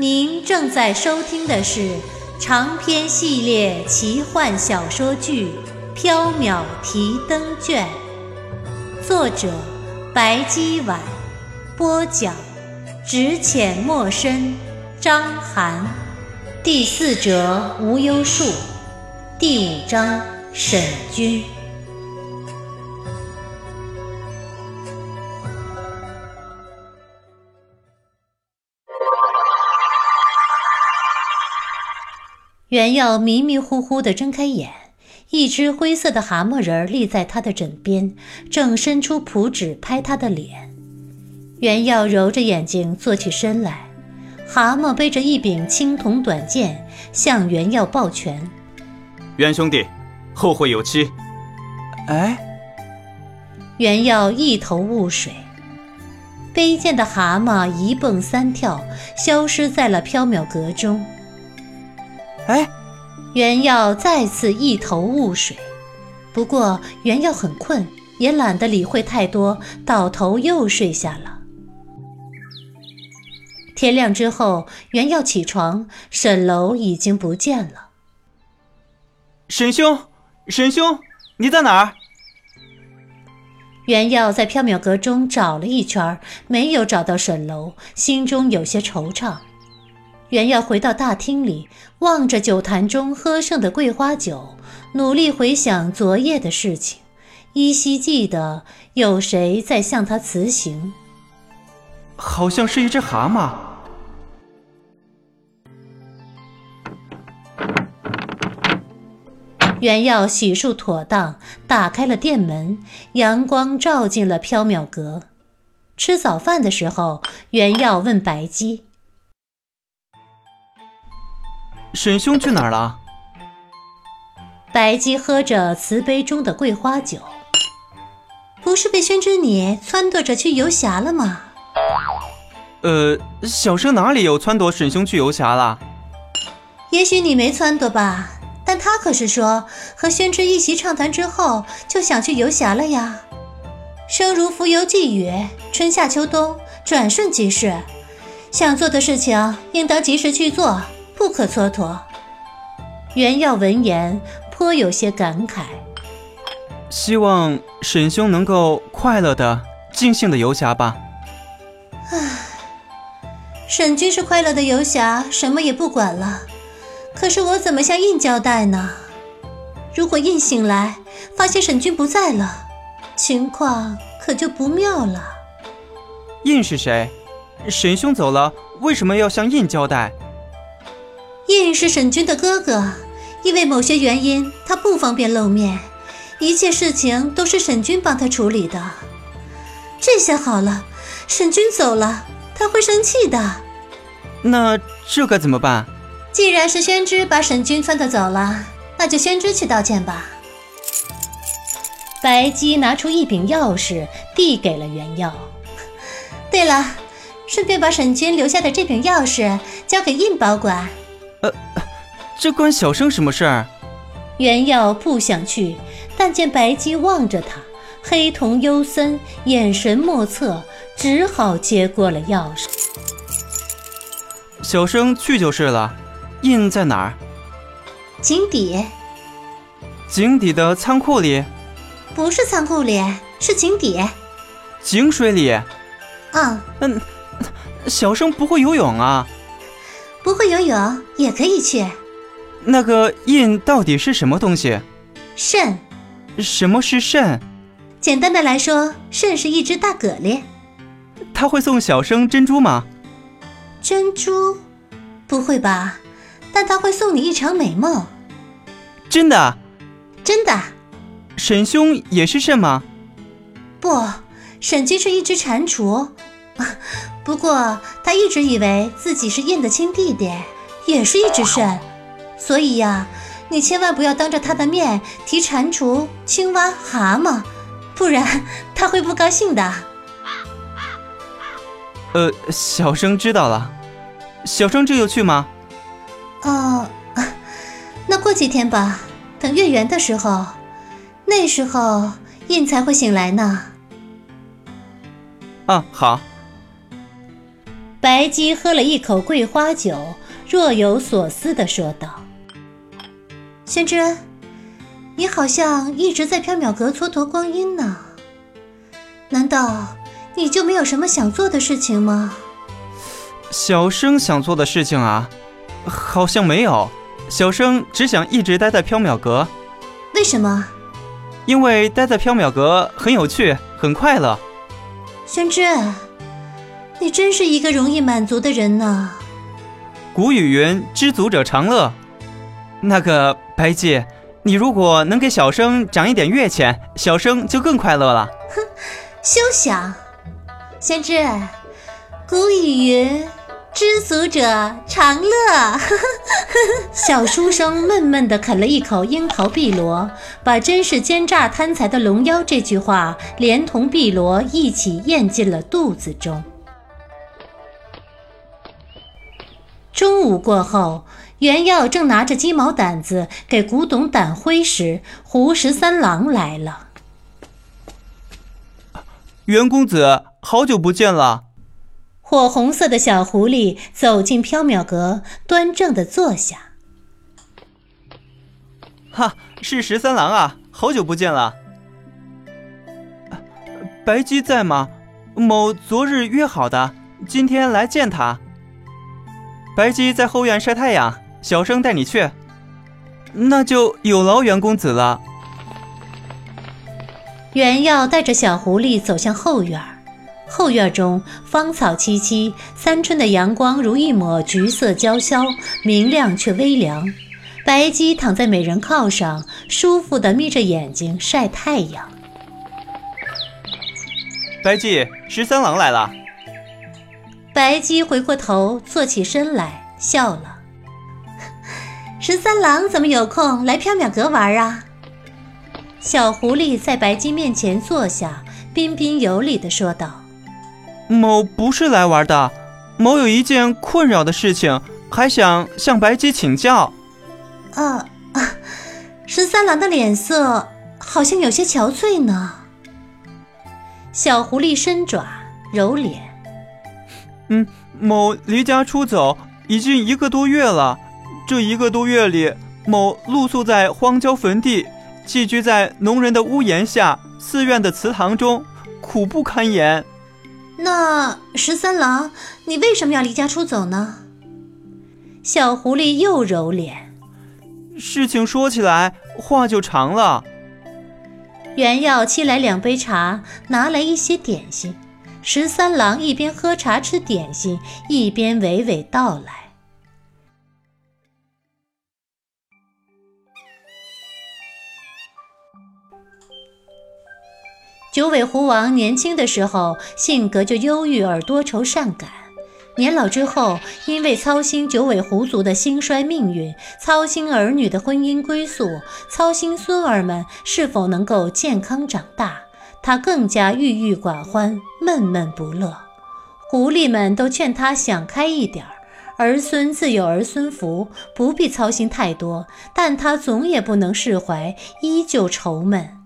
您正在收听的是长篇系列奇幻小说剧《缥缈提灯卷》，作者白姬婉，播讲只浅墨深，张涵，第四折无忧树，第五章沈君。袁耀迷迷糊糊地睁开眼，一只灰色的蛤蟆人立在他的枕边，正伸出拇指拍他的脸。袁耀揉着眼睛坐起身来，蛤蟆背着一柄青铜短剑向袁耀抱拳：“袁兄弟，后会有期。”哎，袁耀一头雾水。卑贱的蛤蟆一蹦三跳，消失在了缥缈阁中。哎，袁耀再次一头雾水。不过袁耀很困，也懒得理会太多，倒头又睡下了。天亮之后，袁耀起床，沈楼已经不见了。沈兄，沈兄，你在哪儿？袁耀在缥缈阁中找了一圈，没有找到沈楼，心中有些惆怅。袁耀回到大厅里，望着酒坛中喝剩的桂花酒，努力回想昨夜的事情，依稀记得有谁在向他辞行。好像是一只蛤蟆。袁耀洗漱妥当，打开了店门，阳光照进了缥缈阁。吃早饭的时候，袁耀问白姬。沈兄去哪儿了？白姬喝着瓷杯中的桂花酒，不是被宣之你撺掇着去游侠了吗？呃，小生哪里有撺掇沈兄去游侠了？也许你没撺掇吧，但他可是说和宣之一席畅谈之后就想去游侠了呀。生如浮游寄语，春夏秋冬转瞬即逝，想做的事情应当及时去做。不可蹉跎。袁耀闻言颇有些感慨，希望沈兄能够快乐的、尽兴的游侠吧。唉，沈君是快乐的游侠，什么也不管了。可是我怎么向印交代呢？如果印醒来发现沈君不在了，情况可就不妙了。印是谁？沈兄走了，为什么要向印交代？印是沈君的哥哥，因为某些原因，他不方便露面，一切事情都是沈君帮他处理的。这下好了，沈君走了，他会生气的。那这该怎么办？既然是宣之把沈君撺掇走了，那就宣之去道歉吧。白姬拿出一柄钥匙，递给了袁耀。对了，顺便把沈君留下的这柄钥匙交给印保管。呃，这关小生什么事儿？袁耀不想去，但见白姬望着他，黑瞳幽森，眼神莫测，只好接过了钥匙。小生去就是了。印在哪儿？井底。井底的仓库里？不是仓库里，是井底。井水里？嗯。嗯，小生不会游泳啊。不会游泳也可以去。那个印到底是什么东西？肾。什么是肾？简单的来说，肾是一只大蛤蜊。他会送小生珍珠吗？珍珠？不会吧？但他会送你一场美梦。真的？真的。沈兄也是肾吗？不，沈君是一只蟾蜍。不过他一直以为自己是印的亲弟弟，也是一只肾。所以呀，你千万不要当着他的面提蟾蜍、青蛙、蛤蟆，不然他会不高兴的。呃，小生知道了。小生这就去吗？哦，那过几天吧，等月圆的时候，那时候印才会醒来呢。啊，好。白姬喝了一口桂花酒，若有所思地说道：“宣之，你好像一直在缥缈阁蹉跎光阴呢。难道你就没有什么想做的事情吗？”小生想做的事情啊，好像没有。小生只想一直待在缥缈阁。为什么？因为待在缥缈阁很有趣，很快乐。宣之，你真是一个容易满足的人呢。古语云：“知足者常乐。”那个白姬，你如果能给小生涨一点月钱，小生就更快乐了。哼，休想！先知，古语云。知足者常乐。小书生闷闷地啃了一口樱桃碧螺，把“真是奸诈贪财的龙妖”这句话连同碧螺一起咽进了肚子中。中午过后，袁耀正拿着鸡毛掸子给古董掸灰时，胡十三郎来了。袁公子，好久不见了。火红色的小狐狸走进缥缈阁，端正的坐下。哈，是十三郎啊，好久不见了。白姬在吗？某昨日约好的，今天来见他。白姬在后院晒太阳，小生带你去。那就有劳袁公子了。袁耀带着小狐狸走向后院。后院中芳草萋萋，三春的阳光如一抹橘色娇绡，明亮却微凉。白姬躺在美人靠上，舒服的眯着眼睛晒太阳。白姬，十三郎来了。白姬回过头，坐起身来，笑了。十三郎怎么有空来缥缈阁玩啊？小狐狸在白姬面前坐下，彬彬有礼地说道。某不是来玩的，某有一件困扰的事情，还想向白姬请教。啊啊！十三郎的脸色好像有些憔悴呢。小狐狸伸爪揉脸。嗯，某离家出走已经一个多月了，这一个多月里，某露宿在荒郊坟地，寄居在农人的屋檐下、寺院的祠堂中，苦不堪言。那十三郎，你为什么要离家出走呢？小狐狸又揉脸。事情说起来话就长了。原耀沏来两杯茶，拿来一些点心。十三郎一边喝茶吃点心，一边娓娓道来。九尾狐王年轻的时候性格就忧郁而多愁善感，年老之后因为操心九尾狐族的兴衰命运，操心儿女的婚姻归宿，操心孙儿们是否能够健康长大，他更加郁郁寡欢，闷闷不乐。狐狸们都劝他想开一点儿，儿孙自有儿孙福，不必操心太多，但他总也不能释怀，依旧愁闷。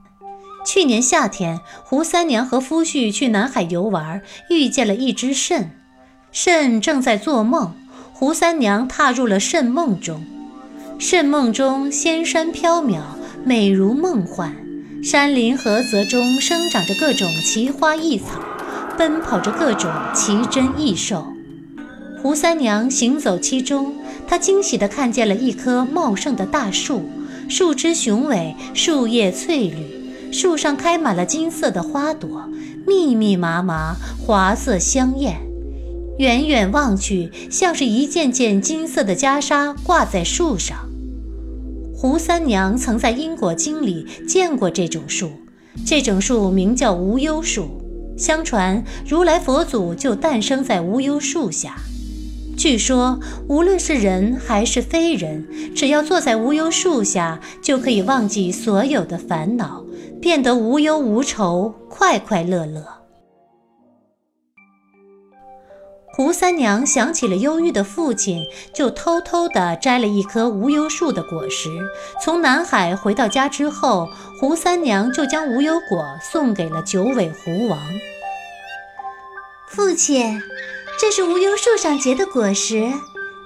去年夏天，胡三娘和夫婿去南海游玩，遇见了一只蜃。蜃正在做梦，胡三娘踏入了蜃梦中。蜃梦中仙山缥缈，美如梦幻。山林河泽中生长着各种奇花异草，奔跑着各种奇珍异兽。胡三娘行走其中，她惊喜地看见了一棵茂盛的大树，树枝雄伟，树叶翠绿。树上开满了金色的花朵，密密麻麻，华色香艳。远远望去，像是一件件金色的袈裟挂在树上。胡三娘曾在《因果经》里见过这种树，这种树名叫无忧树。相传如来佛祖就诞生在无忧树下。据说，无论是人还是非人，只要坐在无忧树下，就可以忘记所有的烦恼，变得无忧无愁，快快乐乐。胡三娘想起了忧郁的父亲，就偷偷地摘了一棵无忧树的果实。从南海回到家之后，胡三娘就将无忧果送给了九尾狐王。父亲，这是无忧树上结的果实，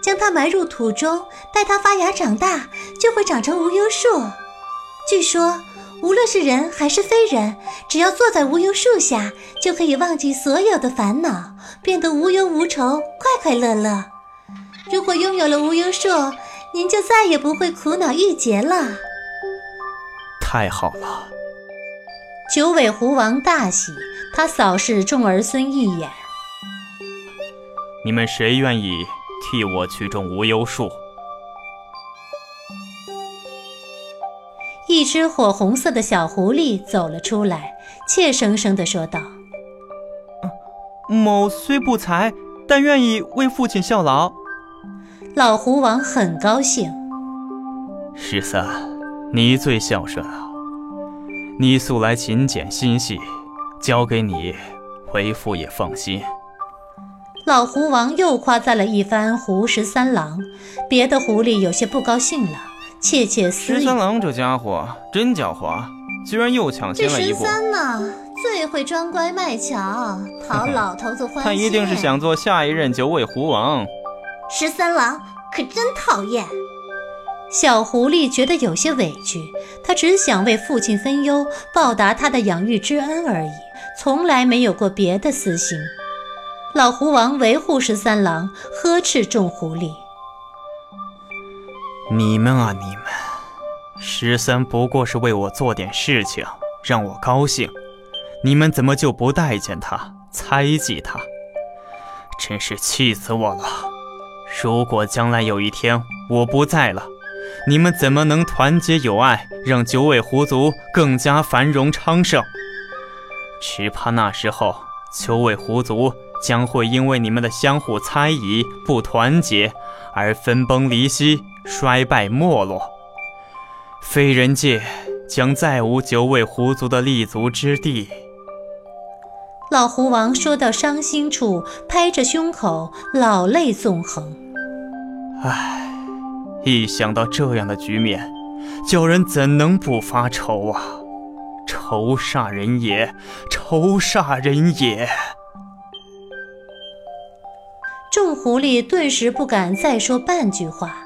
将它埋入土中，待它发芽长大，就会长成无忧树。据说。无论是人还是非人，只要坐在无忧树下，就可以忘记所有的烦恼，变得无忧无愁，快快乐乐。如果拥有了无忧树，您就再也不会苦恼郁结了。太好了！九尾狐王大喜，他扫视众儿孙一眼：“你们谁愿意替我去种无忧树？”一只火红色的小狐狸走了出来，怯生生地说道：“某虽不才，但愿意为父亲效劳。”老狐王很高兴：“十三，你最孝顺了。你素来勤俭心细，交给你，为父也放心。”老狐王又夸赞了一番胡十三郎，别的狐狸有些不高兴了。窃窃私语。十三郎这家伙真狡猾，居然又抢先了一步。这十三呢，最会装乖卖巧，讨 老头子欢心。他一定是想做下一任九尾狐王。十三郎可真讨厌。小狐狸觉得有些委屈，他只想为父亲分忧，报答他的养育之恩而已，从来没有过别的私心。老狐王维护十三郎，呵斥众狐狸。你们啊，你们，十三不过是为我做点事情，让我高兴，你们怎么就不待见他，猜忌他？真是气死我了！如果将来有一天我不在了，你们怎么能团结友爱，让九尾狐族更加繁荣昌盛？只怕那时候九尾狐族将会因为你们的相互猜疑、不团结而分崩离析。衰败没落，非人界将再无九尾狐族的立足之地。老狐王说到伤心处，拍着胸口，老泪纵横。唉，一想到这样的局面，叫人怎能不发愁啊？愁煞人也，愁煞人也。众狐狸顿时不敢再说半句话。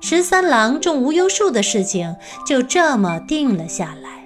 十三郎种无忧树的事情就这么定了下来。